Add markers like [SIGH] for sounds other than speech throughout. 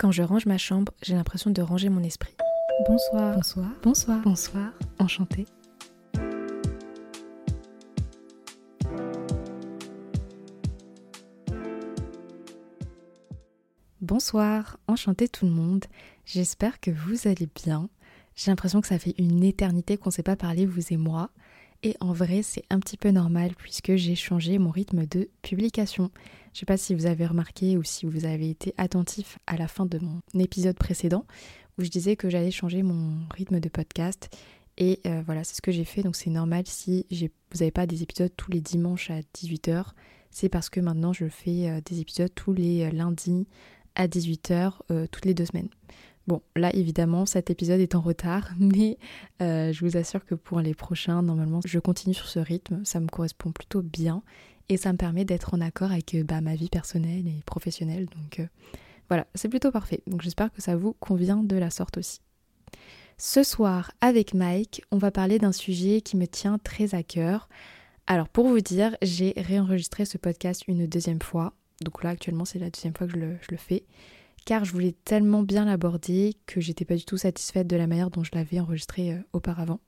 Quand je range ma chambre, j'ai l'impression de ranger mon esprit. Bonsoir. Bonsoir. Bonsoir. Bonsoir. Enchantée. Bonsoir, enchanté tout le monde. J'espère que vous allez bien. J'ai l'impression que ça fait une éternité qu'on ne s'est pas parlé, vous et moi. Et en vrai, c'est un petit peu normal puisque j'ai changé mon rythme de publication. Je ne sais pas si vous avez remarqué ou si vous avez été attentif à la fin de mon épisode précédent où je disais que j'allais changer mon rythme de podcast. Et euh, voilà, c'est ce que j'ai fait. Donc c'est normal si vous n'avez pas des épisodes tous les dimanches à 18h. C'est parce que maintenant je fais euh, des épisodes tous les euh, lundis à 18h toutes les deux semaines. Bon, là évidemment, cet épisode est en retard, [LAUGHS] mais euh, je vous assure que pour les prochains, normalement, je continue sur ce rythme. Ça me correspond plutôt bien et ça me permet d'être en accord avec euh, bah, ma vie personnelle et professionnelle. Donc euh, voilà, c'est plutôt parfait. Donc j'espère que ça vous convient de la sorte aussi. Ce soir, avec Mike, on va parler d'un sujet qui me tient très à cœur. Alors pour vous dire, j'ai réenregistré ce podcast une deuxième fois. Donc là, actuellement, c'est la deuxième fois que je le fais car je voulais tellement bien l'aborder que j'étais pas du tout satisfaite de la manière dont je l'avais enregistré euh, auparavant.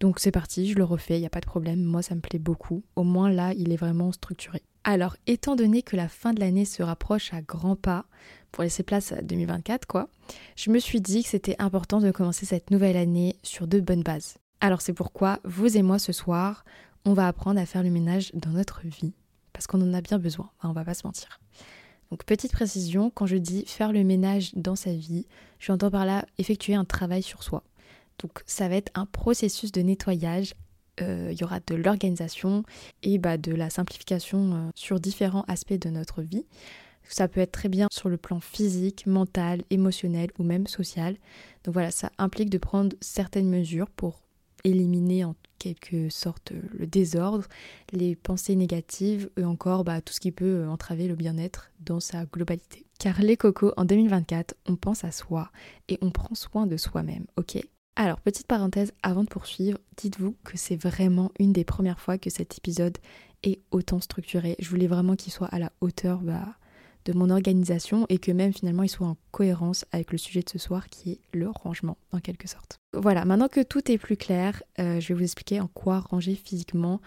Donc c'est parti, je le refais, il n'y a pas de problème, moi ça me plaît beaucoup. Au moins là, il est vraiment structuré. Alors, étant donné que la fin de l'année se rapproche à grands pas, pour laisser place à 2024 quoi, je me suis dit que c'était important de commencer cette nouvelle année sur de bonnes bases. Alors c'est pourquoi, vous et moi ce soir, on va apprendre à faire le ménage dans notre vie, parce qu'on en a bien besoin, on va pas se mentir. Donc petite précision, quand je dis faire le ménage dans sa vie, j'entends par là effectuer un travail sur soi. Donc ça va être un processus de nettoyage. Euh, il y aura de l'organisation et bah, de la simplification euh, sur différents aspects de notre vie. Ça peut être très bien sur le plan physique, mental, émotionnel ou même social. Donc voilà, ça implique de prendre certaines mesures pour éliminer en quelque sorte euh, le désordre, les pensées négatives et encore bah, tout ce qui peut euh, entraver le bien-être dans sa globalité. Car les cocos, en 2024, on pense à soi et on prend soin de soi-même, ok? Alors, petite parenthèse avant de poursuivre, dites-vous que c'est vraiment une des premières fois que cet épisode est autant structuré. Je voulais vraiment qu'il soit à la hauteur bah, de mon organisation et que même finalement il soit en cohérence avec le sujet de ce soir qui est le rangement en quelque sorte. Voilà, maintenant que tout est plus clair, euh, je vais vous expliquer en quoi ranger physiquement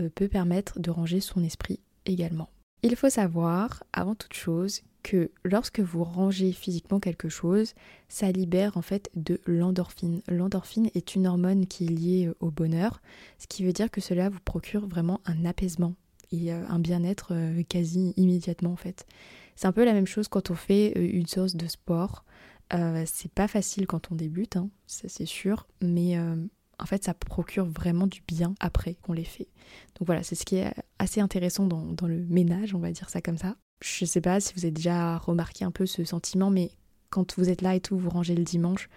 euh, peut permettre de ranger son esprit également. Il faut savoir, avant toute chose, que lorsque vous rangez physiquement quelque chose, ça libère en fait de l'endorphine. L'endorphine est une hormone qui est liée euh, au bonheur, ce qui veut dire que cela vous procure vraiment un apaisement et un bien-être quasi immédiatement en fait. C'est un peu la même chose quand on fait euh, une source de sport. Euh, c'est pas facile quand on débute, hein, ça c'est sûr, mais euh, en fait ça procure vraiment du bien après qu'on les fait. Donc voilà, c'est ce qui est assez intéressant dans, le ménage, on va dire ça comme ça. Je sais pas si vous avez déjà remarqué un peu ce sentiment, mais quand vous êtes là et tout, vous rangez le dimanche,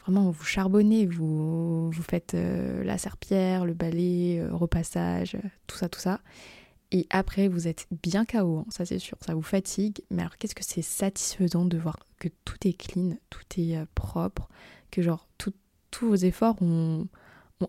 vraiment vous charbonnez, vous, vous faites la serpillère, le balai, repassage, tout ça, tout ça. Et après, vous êtes bien KO, hein, ça c'est sûr, ça vous fatigue. Mais alors, qu'est-ce que c'est satisfaisant de voir que tout est clean, tout est euh, propre, que genre tous vos efforts ont,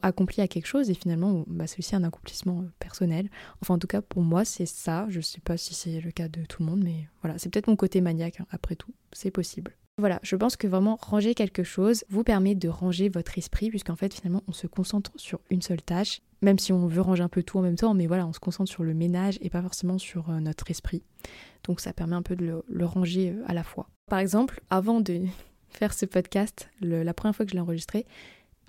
accompli à quelque chose et finalement, bah, c'est aussi un accomplissement euh, personnel. Enfin, en tout cas, pour moi, c'est ça. Je sais pas si c'est le cas de tout le monde, mais voilà, c'est peut-être mon côté maniaque, hein, après tout, c'est possible. Voilà, je pense que vraiment ranger quelque chose vous permet de ranger votre esprit, puisqu'en fait finalement on se concentre sur une seule tâche, même si on veut ranger un peu tout en même temps, mais voilà, on se concentre sur le ménage et pas forcément sur euh, notre esprit. Donc ça permet un peu de le, ranger euh, à la fois. Par exemple, avant de [LAUGHS] faire ce podcast, la première fois que je l'ai enregistré,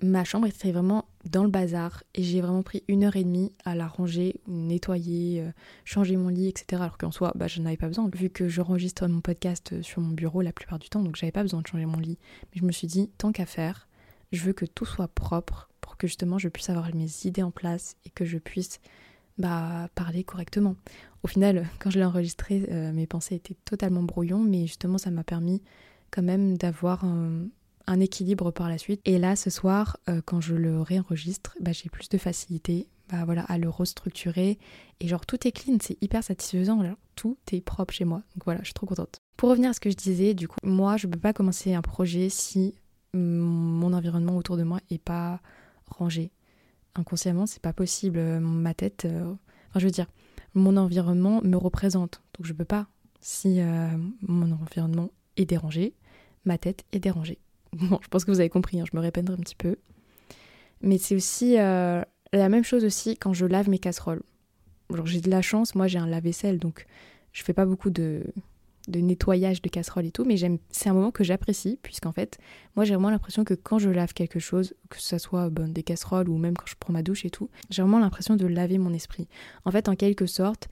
ma chambre était vraiment dans le bazar et j'ai vraiment pris une heure et demie à la ranger, nettoyer, euh, changer mon lit, etc. Alors qu'en soi, bah, je n'avais pas besoin, vu que j'enregistre mon podcast euh, sur mon bureau la plupart du temps, donc j'avais pas besoin de changer mon lit. Mais je me suis dit, tant qu'à faire, je veux que tout soit propre pour que justement je puisse avoir mes idées en place et que je puisse bah, parler correctement. Au final, [LAUGHS] quand je l'ai enregistré, euh, mes pensées étaient totalement brouillons, mais justement ça m'a permis quand même d'avoir un équilibre par la suite. Et là, ce soir, euh, quand je le réenregistre, bah, j'ai plus de facilité bah, voilà, à le restructurer. Et genre, tout est clean, c'est hyper satisfaisant. tout est propre chez moi. Donc voilà, je suis trop contente. Pour revenir à ce que je disais, du coup, moi, je peux pas commencer un projet si mon environnement autour de moi est pas rangé. Inconsciemment, c'est pas possible. Ma tête, euh, enfin, je veux dire, mon environnement me représente. Donc je peux pas si euh, mon environnement est dérangé, ma tête est dérangée. [LAUGHS] Bon, je pense que vous avez compris, hein, je me répéterai un petit peu. Mais c'est aussi euh, la même chose aussi quand je lave mes casseroles. j'ai de la chance, moi j'ai un lave-vaisselle, donc je fais pas beaucoup de, de nettoyage de casseroles et tout, mais j'aime, c'est un moment que j'apprécie, puisqu'en fait, moi j'ai vraiment l'impression que quand je lave quelque chose, que ce soit bon, des casseroles ou même quand je prends ma douche et tout, j'ai vraiment l'impression de laver mon esprit. En fait, en quelque sorte,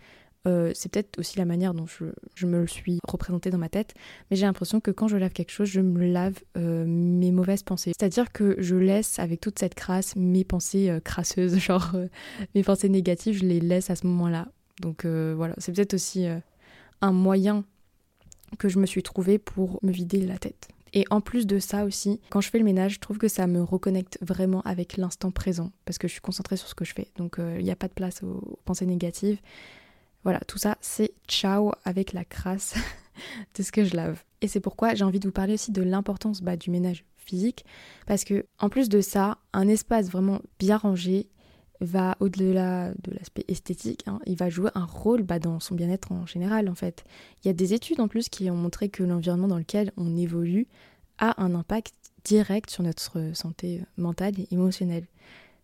euh, c'est peut-être aussi la manière dont je, me le suis représenté dans ma tête, mais j'ai l'impression que quand je lave quelque chose, je me lave euh, mes mauvaises pensées. C'est-à-dire que je laisse avec toute cette crasse mes pensées euh, crasseuses, [LAUGHS] genre mes pensées négatives, je les laisse à ce moment-là. Donc voilà, c'est peut-être aussi un moyen que je me suis trouvé pour me vider la tête. Et en plus de ça aussi, quand je fais le ménage, je trouve que ça me reconnecte vraiment avec l'instant présent parce que je suis concentrée sur ce que je fais. Donc il n'y a pas de place aux pensées négatives. Voilà, tout ça, c'est ciao avec la crasse [LAUGHS] de ce que je lave. Et c'est pourquoi j'ai envie de vous parler aussi de l'importance bah, du ménage physique, parce que en plus de ça, un espace vraiment bien rangé va au-delà de l'aspect esthétique, hein, il va jouer un rôle bah, dans son bien-être en général en fait. Il y a des études en plus qui ont montré que l'environnement dans lequel on évolue a un impact direct sur notre santé mentale et émotionnelle.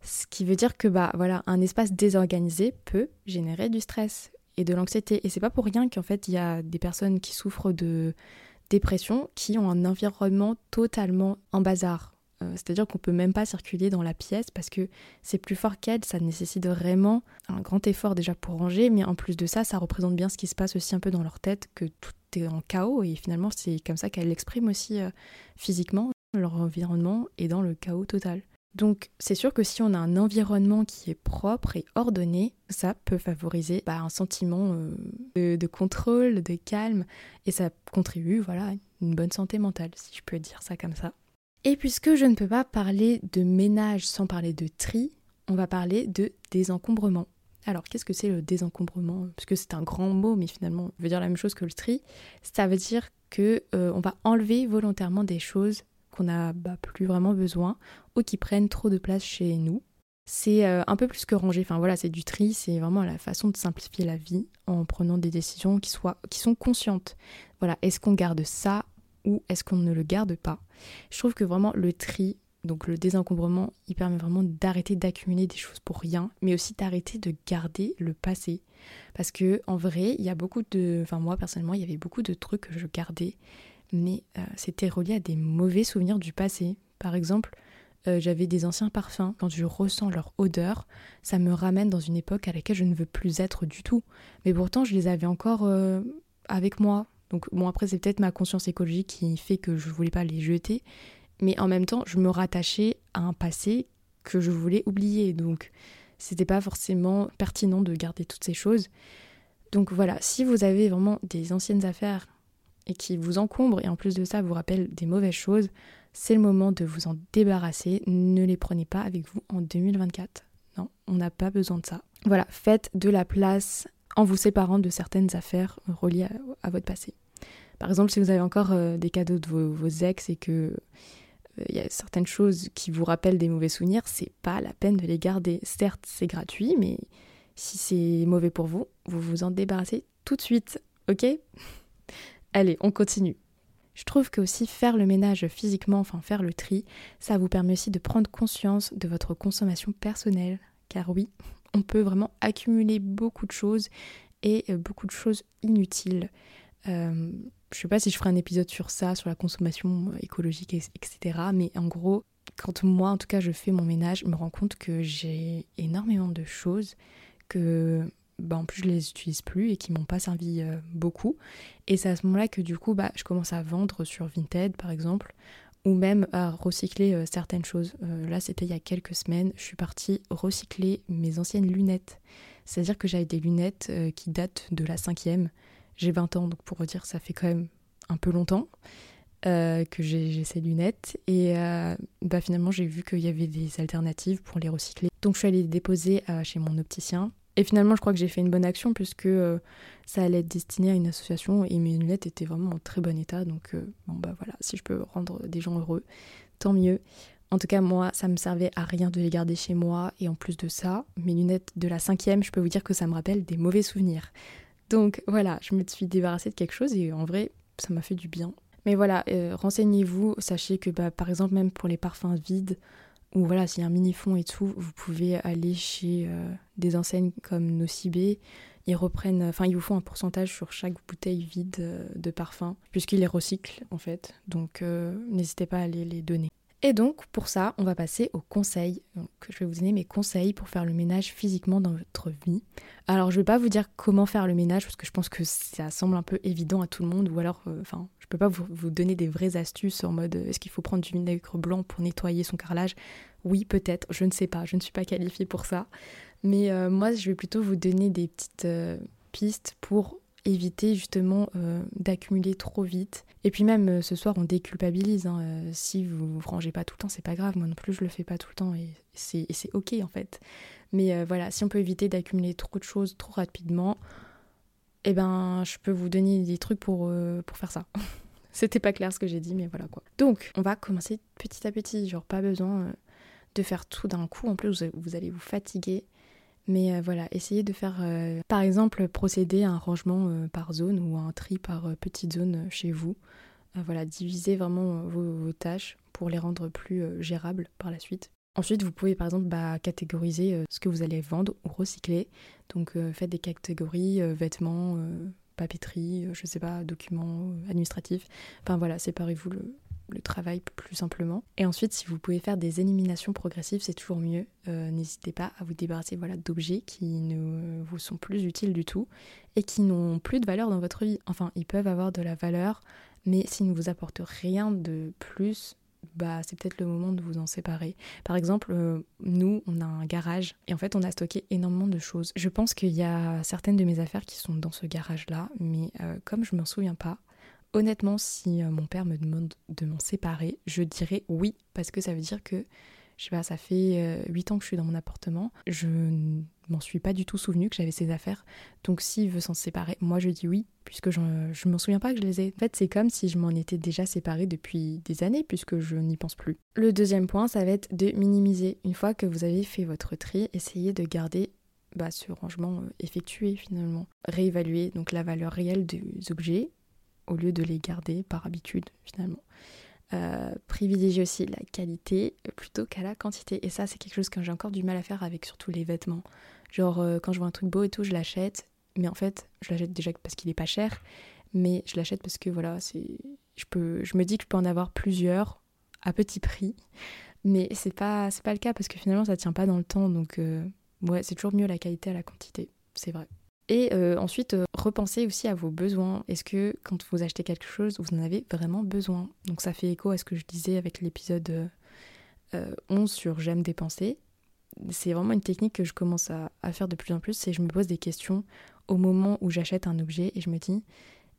Ce qui veut dire que bah voilà, un espace désorganisé peut générer du stress, et de l'anxiété. Et c'est pas pour rien qu'en fait il y a des personnes qui souffrent de dépression qui ont un environnement totalement en bazar. Euh, c'est-à-dire qu'on peut même pas circuler dans la pièce parce que c'est plus fort qu'elle, ça nécessite vraiment un grand effort déjà pour ranger, mais en plus de ça, ça représente bien ce qui se passe aussi un peu dans leur tête, que tout est en chaos et finalement c'est comme ça qu'elles l'expriment aussi euh, physiquement, leur environnement est dans le chaos total. Donc c'est sûr que si on a un environnement qui est propre et ordonné, ça peut favoriser bah, un sentiment euh, de, contrôle, de calme, et ça contribue voilà, à une bonne santé mentale, si je peux dire ça comme ça. Et puisque je ne peux pas parler de ménage sans parler de tri, on va parler de désencombrement. Alors, qu'est-ce que c'est le désencombrement? Parce que c'est un grand mot, mais finalement, ça veut dire la même chose que le tri. Ça veut dire que euh, va enlever volontairement des choses qu'on n'a bah, plus vraiment besoin ou qui prennent trop de place chez nous. C'est euh, un peu plus que ranger, enfin voilà, c'est du tri, c'est vraiment la façon de simplifier la vie en prenant des décisions qui, soient, qui sont conscientes. Voilà, est-ce qu'on garde ça ou est-ce qu'on ne le garde pas? Je trouve que vraiment le tri, donc le désencombrement, il permet vraiment d'arrêter d'accumuler des choses pour rien, mais aussi d'arrêter de garder le passé. Parce que en vrai, il y a beaucoup de. Enfin, moi personnellement, il y avait beaucoup de trucs que je gardais mais euh, c'était relié à des mauvais souvenirs du passé. Par exemple, euh, j'avais des anciens parfums, quand je ressens leur odeur, ça me ramène dans une époque à laquelle je ne veux plus être du tout. Mais pourtant, je les avais encore euh, avec moi. Donc bon, après, c'est peut-être ma conscience écologique qui fait que je ne voulais pas les jeter. Mais en même temps, je me rattachais à un passé que je voulais oublier. Donc, c'était pas forcément pertinent de garder toutes ces choses. Donc voilà, si vous avez vraiment des anciennes affaires et qui vous encombre et en plus de ça vous rappelle des mauvaises choses, c'est le moment de vous en débarrasser. Ne les prenez pas avec vous en 2024. Non, on n'a pas besoin de ça. Voilà, faites de la place en vous séparant de certaines affaires reliées à, votre passé. Par exemple, si vous avez encore euh, des cadeaux de vos, ex et que il euh, y a certaines choses qui vous rappellent des mauvais souvenirs, c'est pas la peine de les garder. Certes, c'est gratuit, mais si c'est mauvais pour vous, vous vous en débarrassez tout de suite, ok? Allez, on continue. Je trouve que aussi faire le ménage physiquement, enfin faire le tri, ça vous permet aussi de prendre conscience de votre consommation personnelle. Car oui, on peut vraiment accumuler beaucoup de choses et euh, beaucoup de choses inutiles. Euh, je sais pas si je ferai un épisode sur ça, sur la consommation écologique, etc. Mais en gros, quand moi, en tout cas, je fais mon ménage, je me rends compte que j'ai énormément de choses que bah, en plus je les utilise plus et qui m'ont pas servi euh, beaucoup. Et c'est à ce moment-là que du coup bah, je commence à vendre sur Vinted par exemple ou même à recycler euh, certaines choses. Euh, là c'était il y a quelques semaines, je suis partie recycler mes anciennes lunettes. C'est-à-dire que j'avais des lunettes qui datent de la cinquième. J'ai 20 ans donc pour dire ça fait quand même un peu longtemps. que j'ai ces lunettes et bah finalement j'ai vu qu'il y avait des alternatives pour les recycler. Donc je suis allée les déposer chez mon opticien et finalement, je crois que j'ai fait une bonne action puisque euh, ça allait être destiné à une association et mes lunettes étaient vraiment en très bon état. Donc, euh, bon, bah voilà, si je peux rendre des gens heureux, tant mieux. En tout cas, moi, ça me servait à rien de les garder chez moi. Et en plus de ça, mes lunettes de la cinquième, je peux vous dire que ça me rappelle des mauvais souvenirs. Donc voilà, je me suis débarrassée de quelque chose et en vrai, ça m'a fait du bien. Mais voilà, euh, renseignez-vous, sachez que bah, par exemple même pour les parfums vides, ou voilà, s'il y a un mini fond et tout, vous pouvez aller chez euh, des enseignes comme Nocibé. Ils reprennent, enfin ils vous font un pourcentage sur chaque bouteille vide euh, de parfum, puisqu'ils les recyclent en fait. Donc n'hésitez pas à aller les donner. Et donc, pour ça, on va passer aux conseils. Donc, je vais vous donner mes conseils pour faire le ménage physiquement dans votre vie. Alors, je ne vais pas vous dire comment faire le ménage parce que je pense que ça semble un peu évident à tout le monde. Ou alors, euh, enfin, je peux pas vous, donner des vraies astuces en mode euh, est-ce qu'il faut prendre du vinaigre blanc pour nettoyer son carrelage? Oui, peut-être, je ne sais pas, je ne suis pas qualifiée pour ça. Mais euh, moi, je vais plutôt vous donner des petites pistes pour éviter justement euh, d'accumuler trop vite. Et puis même euh, ce soir, on déculpabilise. Hein, euh, si vous ne rangez pas tout le temps, c'est pas grave. Moi non plus, je le fais pas tout le temps et c'est ok en fait. Mais voilà, si on peut éviter d'accumuler trop de choses trop rapidement, eh ben, je peux vous donner des trucs pour, pour faire ça. [LAUGHS] C'était pas clair ce que j'ai dit, mais voilà quoi. Donc, on va commencer petit à petit. Genre, pas besoin de faire tout d'un coup. En plus, vous allez vous fatiguer. Mais euh, voilà, essayez de faire, euh, par exemple, procéder à un rangement euh, par zone ou à un tri par petite zone chez vous. voilà, divisez vraiment vos, tâches pour les rendre plus gérables par la suite. Ensuite, vous pouvez par exemple bah, catégoriser ce que vous allez vendre ou recycler. Donc faites des catégories vêtements, papeterie, je sais pas, documents administratifs. Enfin voilà, séparez-vous le, travail plus simplement. Et ensuite, si vous pouvez faire des éliminations progressives, c'est toujours mieux. Euh, n'hésitez pas à vous débarrasser voilà, d'objets qui ne vous sont plus utiles du tout et qui n'ont plus de valeur dans votre vie. Enfin, ils peuvent avoir de la valeur, mais s'ils ne vous apportent rien de plus, bah c'est peut-être le moment de vous en séparer. Par exemple, euh, nous, on a un garage et en fait, on a stocké énormément de choses. Je pense qu'il y a certaines de mes affaires qui sont dans ce garage-là, mais euh, comme je m'en souviens pas, Honnêtement, si euh, mon père me demande de m'en séparer, je dirais oui, parce que ça veut dire que, je sais pas, ça fait 8 euh, ans que je suis dans mon appartement, je m'en suis pas du tout souvenu que j'avais ces affaires, donc s'il veut s'en séparer, moi je dis oui, puisque je ne m'en souviens pas que je les ai. En fait, c'est comme si je m'en étais déjà séparée depuis des années, puisque je n'y pense plus. Le deuxième point, ça va être de minimiser. Une fois que vous avez fait votre tri, essayez de garder bah, ce rangement euh, effectué finalement. Réévaluer donc la valeur réelle des objets au lieu de les garder par habitude finalement. Euh, privilégier aussi la qualité plutôt qu'à la quantité. Et ça, c'est quelque chose que j'ai encore du mal à faire avec surtout les vêtements. Genre, euh, quand je vois un truc beau et tout, je l'achète. Mais en fait, je l'achète déjà parce qu'il est pas cher. Mais je l'achète parce que voilà, c'est, je peux, je me dis que je peux en avoir plusieurs à petit prix. Mais c'est pas, c'est pas le cas parce que finalement, ça tient pas dans le temps. Donc, euh, ouais, c'est toujours mieux la qualité à la quantité. C'est vrai. Et euh, ensuite, euh, repensez aussi à vos besoins. Est-ce que quand vous achetez quelque chose, vous en avez vraiment besoin? Donc ça fait écho à ce que je disais avec l'épisode 11 euh, sur j'aime dépenser. C'est vraiment une technique que je commence à, faire de plus en plus, c'est je me pose des questions au moment où j'achète un objet et je me dis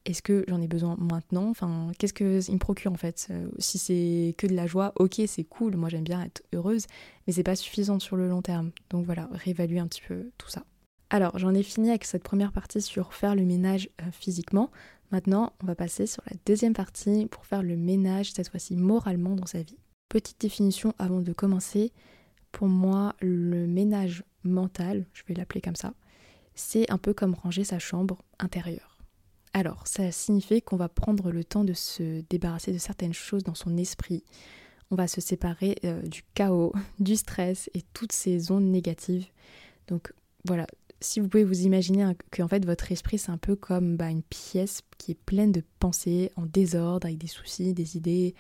est-ce que j'en ai besoin maintenant? Enfin, qu'est-ce qu'il me procure en fait? Si c'est que de la joie, ok, c'est cool, moi j'aime bien être heureuse, mais c'est pas suffisant sur le long terme. Donc voilà, réévaluer un petit peu tout ça. Alors, j'en ai fini avec cette première partie sur faire le ménage euh, physiquement. Maintenant, on va passer sur la deuxième partie pour faire le ménage, cette fois-ci moralement dans sa vie. Petite définition avant de commencer. Pour moi, le ménage mental, je vais l'appeler comme ça, c'est un peu comme ranger sa chambre intérieure. Alors, ça signifie qu'on va prendre le temps de se débarrasser de certaines choses dans son esprit. On va se séparer euh, du chaos, [LAUGHS] du stress et toutes ces ondes négatives. Donc voilà, si vous pouvez vous imaginer que fait votre esprit c'est un peu comme bah, une pièce qui est pleine de pensées en désordre, avec des soucis, des idées,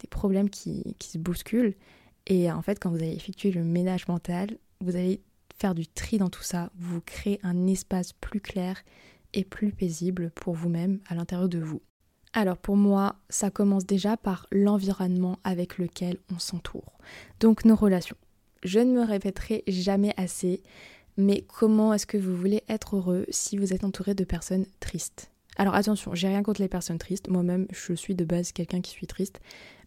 des problèmes qui se bousculent. Et en fait quand vous allez effectuer le ménage mental, vous allez faire du tri dans tout ça, vous créez un espace plus clair et plus paisible pour vous-même à l'intérieur de vous. Alors pour moi, ça commence déjà par l'environnement avec lequel on s'entoure. Donc nos relations. Je ne me répéterai jamais assez, mais comment est-ce que vous voulez être heureux si vous êtes entouré de personnes tristes? Alors attention, j'ai rien contre les personnes tristes, moi-même je suis de base quelqu'un qui suis triste,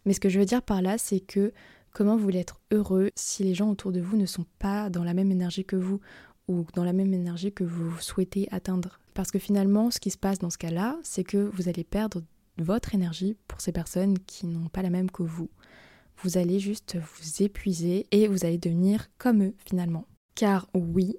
mais ce que je veux dire par là, c'est que comment vous voulez être heureux si les gens autour de vous ne sont pas dans la même énergie que vous ou dans la même énergie que vous souhaitez atteindre? Parce que finalement, ce qui se passe dans ce cas-là, c'est que vous allez perdre votre énergie pour ces personnes qui n'ont pas la même que vous. Vous allez juste vous épuiser et vous allez devenir comme eux finalement. Car oui,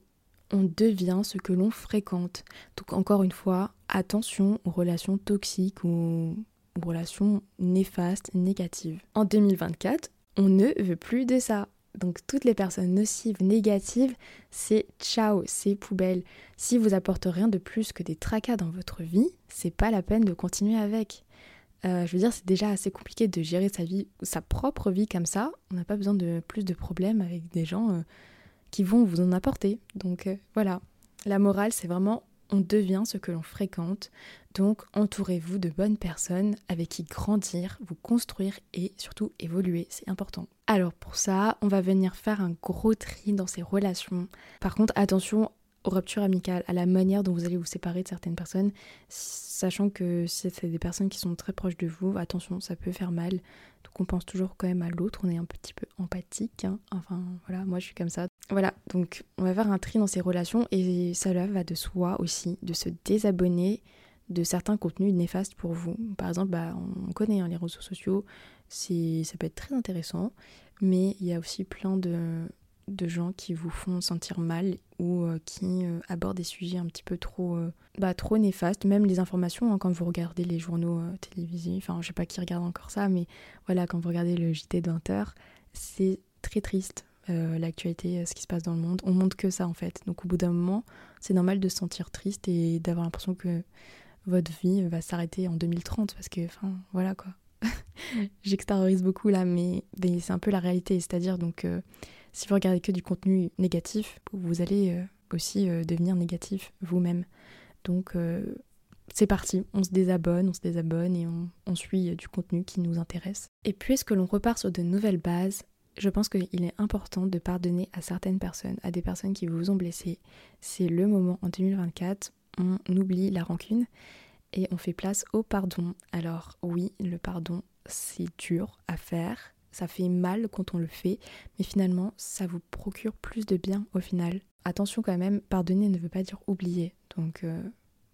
on devient ce que l'on fréquente. Donc encore une fois, attention aux relations toxiques ou ou relations néfastes, négatives. En 2024, on ne veut plus de ça. Donc toutes les personnes nocives, négatives, c'est ciao, c'est poubelle. Si vous apporte rien de plus que des tracas dans votre vie, c'est pas la peine de continuer avec. Euh, je veux dire, c'est déjà assez compliqué de gérer sa vie, sa propre vie comme ça. On n'a pas besoin de plus de problèmes avec des gens euh, qui vont vous en apporter. Donc euh, voilà, la morale, c'est vraiment on devient ce que l'on fréquente. Donc entourez-vous de bonnes personnes avec qui grandir, vous construire et surtout évoluer, c'est important. Alors pour ça, on va venir faire un gros tri dans ces relations. Par contre, attention aux ruptures amicales, à la manière dont vous allez vous séparer de certaines personnes, sachant que si c'est des personnes qui sont très proches de vous, attention, ça peut faire mal. Donc on pense toujours quand même à l'autre, on est un petit peu empathique. Hein. Enfin voilà, moi je suis comme ça. Voilà, donc on va faire un tri dans ces relations et cela va de soi aussi, de se désabonner de certains contenus néfastes pour vous. Par exemple, bah, on connaît hein, les réseaux sociaux, ça peut être très intéressant, mais il y a aussi plein de, de gens qui vous font sentir mal ou euh, qui euh, abordent des sujets un petit peu trop, euh, bah, trop néfastes. Même les informations, hein, quand vous regardez les journaux télévisés, enfin je sais pas qui regarde encore ça, mais voilà, quand vous regardez le JT de 20h, c'est très triste. l'actualité, ce qui se passe dans le monde, on montre que ça en fait. Donc au bout d'un moment, c'est normal de se sentir triste et d'avoir l'impression que votre vie va s'arrêter en 2030 parce que, enfin, voilà quoi. [LAUGHS] J'extériorise beaucoup là, mais, mais c'est un peu la réalité. C'est-à-dire donc si vous regardez que du contenu négatif, vous allez euh, aussi euh, devenir négatif vous-même. Donc euh, c'est parti, on se désabonne, on se désabonne et on, suit du contenu qui nous intéresse. Et puisque l'on repart sur de nouvelles bases, je pense qu'il est important de pardonner à certaines personnes, à des personnes qui vous ont blessé. C'est le moment en 2024, on oublie la rancune et on fait place au pardon. Alors oui, le pardon, c'est dur à faire, ça fait mal quand on le fait, mais finalement, ça vous procure plus de bien au final. Attention quand même, pardonner ne veut pas dire oublier. Donc, euh,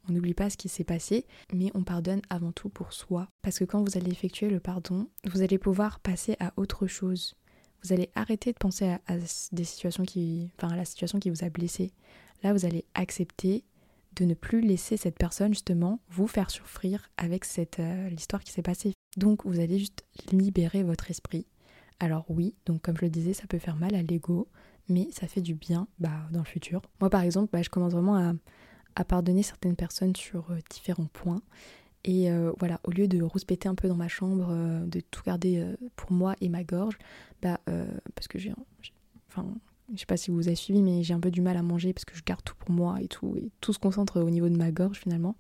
on n'oublie pas ce qui s'est passé, mais on pardonne avant tout pour soi. Parce que quand vous allez effectuer le pardon, vous allez pouvoir passer à autre chose. Vous allez arrêter de penser à, des situations qui, enfin, à la situation qui vous a blessé. Là, vous allez accepter de ne plus laisser cette personne justement vous faire souffrir avec euh, l'histoire qui s'est passée. Donc vous allez juste libérer votre esprit. Alors oui, donc comme je le disais, ça peut faire mal à l'ego, mais ça fait du bien bah, dans le futur. Moi par exemple, bah, je commence vraiment à, pardonner certaines personnes sur euh, différents points. Et euh, voilà, au lieu de rouspéter un peu dans ma chambre, de tout garder pour moi et ma gorge, bah, parce que j'ai, enfin, je sais pas si vous avez suivi, mais j'ai un peu du mal à manger parce que je garde tout pour moi et tout, et tout se concentre au niveau de ma gorge finalement,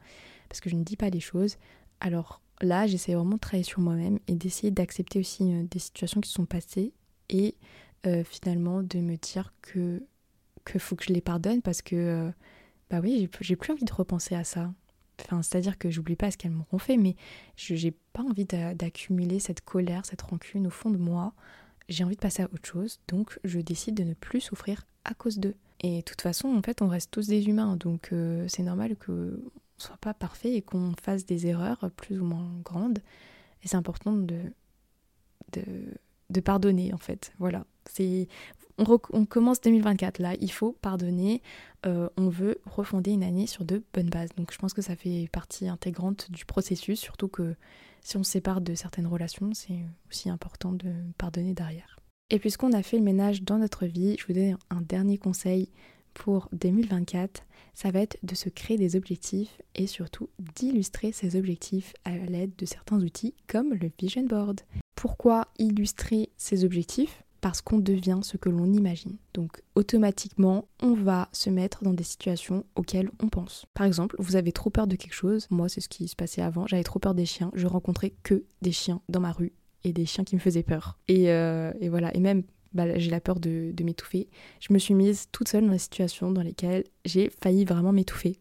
parce que je ne dis pas les choses. Alors là, j'essaie vraiment de travailler sur moi-même et d'essayer d'accepter aussi euh, des situations qui sont passées et euh, finalement de me dire que que faut que je les pardonne parce que euh, bah oui, j'ai plus envie de repenser à ça. Enfin, c'est-à-dire que j'oublie pas ce qu'elles m'ont fait, mais j'ai pas envie d'accumuler cette colère, cette rancune au fond de moi j'ai envie de passer à autre chose, donc je décide de ne plus souffrir à cause d'eux. Et de toute façon, en fait, on reste tous des humains, donc c'est normal qu'on ne soit pas parfait et qu'on fasse des erreurs plus ou moins grandes. Et c'est important de, de, de, pardonner, en fait. Voilà. C'est, on, on, commence 2024 là, il faut pardonner. Euh, on veut refonder une année sur de bonnes bases. Donc je pense que ça fait partie intégrante du processus, surtout que si on se sépare de certaines relations, c'est aussi important de pardonner derrière. Et puisqu'on a fait le ménage dans notre vie, je vous donne un dernier conseil pour 2024, ça va être de se créer des objectifs et surtout d'illustrer ces objectifs à l'aide de certains outils comme le Vision Board. Pourquoi illustrer ces objectifs? Parce qu'on devient ce que l'on imagine. Donc automatiquement, on va se mettre dans des situations auxquelles on pense. Par exemple, vous avez trop peur de quelque chose. Moi, c'est ce qui se passait avant. J'avais trop peur des chiens. Je rencontrais que des chiens dans ma rue et des chiens qui me faisaient peur. Et, euh, voilà. Et même, bah, j'ai la peur de, m'étouffer. Je me suis mise toute seule dans des situations dans lesquelles j'ai failli vraiment m'étouffer.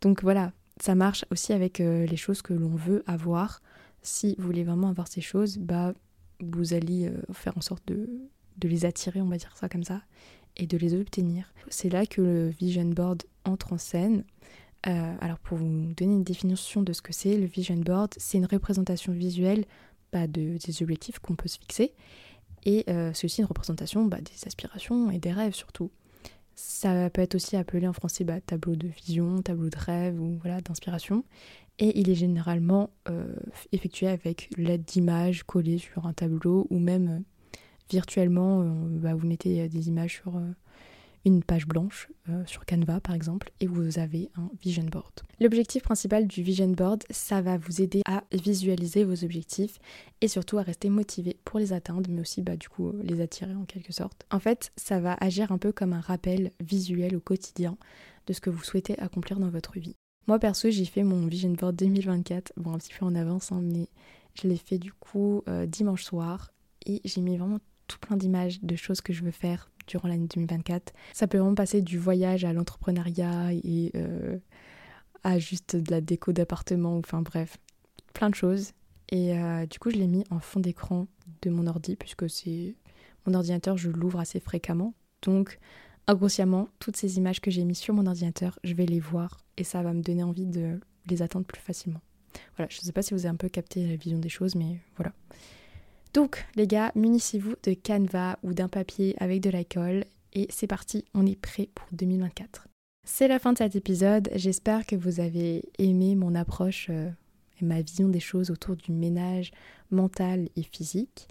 Donc voilà, ça marche aussi avec euh, les choses que l'on veut avoir. Si vous voulez vraiment avoir ces choses, bah vous allez euh, faire en sorte de, les attirer, on va dire ça comme ça, et de les obtenir. C'est là que le vision board entre en scène. Euh, alors pour vous donner une définition de ce que c'est, le vision board, c'est une représentation visuelle bah, de, des objectifs qu'on peut se fixer, et euh, c'est aussi une représentation bah, des aspirations et des rêves surtout. Ça peut être aussi appelé en français bah, tableau de vision, tableau de rêve ou voilà d'inspiration. et il est généralement euh, effectué avec l'aide d'images collées sur un tableau ou même euh, virtuellement, bah, vous mettez des images sur une page blanche euh, sur Canva par exemple et vous avez un vision board. L'objectif principal du vision board, ça va vous aider à visualiser vos objectifs et surtout à rester motivé pour les atteindre mais aussi bah, du coup euh, les attirer en quelque sorte. En fait, ça va agir un peu comme un rappel visuel au quotidien de ce que vous souhaitez accomplir dans votre vie. Moi perso, j'ai fait mon vision board 2024, bon un petit peu en avance hein, mais je l'ai fait du coup euh, dimanche soir et j'ai mis vraiment tout plein d'images de choses que je veux faire durant l'année 2024. Ça peut vraiment passer du voyage à l'entrepreneuriat et euh, à juste de la déco d'appartement, enfin bref, plein de choses. Et euh, du coup, je l'ai mis en fond d'écran de mon ordi, puisque c'est mon ordinateur, je l'ouvre assez fréquemment. Donc, inconsciemment, toutes ces images que j'ai mises sur mon ordinateur, je vais les voir et ça va me donner envie de les attendre plus facilement. Voilà, je ne sais pas si vous avez un peu capté la vision des choses, mais voilà. Donc les gars, munissez-vous de Canva ou d'un papier avec de la colle et c'est parti, on est prêt pour 2024. C'est la fin de cet épisode, j'espère que vous avez aimé mon approche euh, et ma vision des choses autour du ménage mental et physique.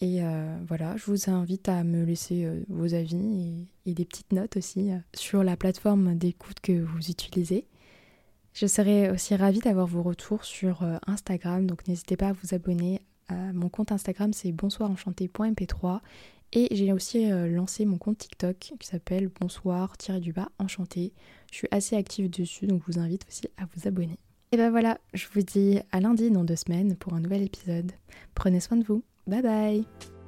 Et euh, voilà, je vous invite à me laisser euh, vos avis et, des petites notes aussi sur la plateforme d'écoute que vous utilisez. Je serai aussi ravie d'avoir vos retours sur Instagram, donc n'hésitez pas à vous abonner mon compte Instagram c'est bonsoirenchanté.mp3 et j'ai aussi euh, lancé mon compte TikTok qui s'appelle bonsoir-du-bas enchanté. Je suis assez active dessus donc je vous invite aussi à vous abonner. Et ben voilà, je vous dis à lundi dans deux semaines pour un nouvel épisode. Prenez soin de vous. Bye bye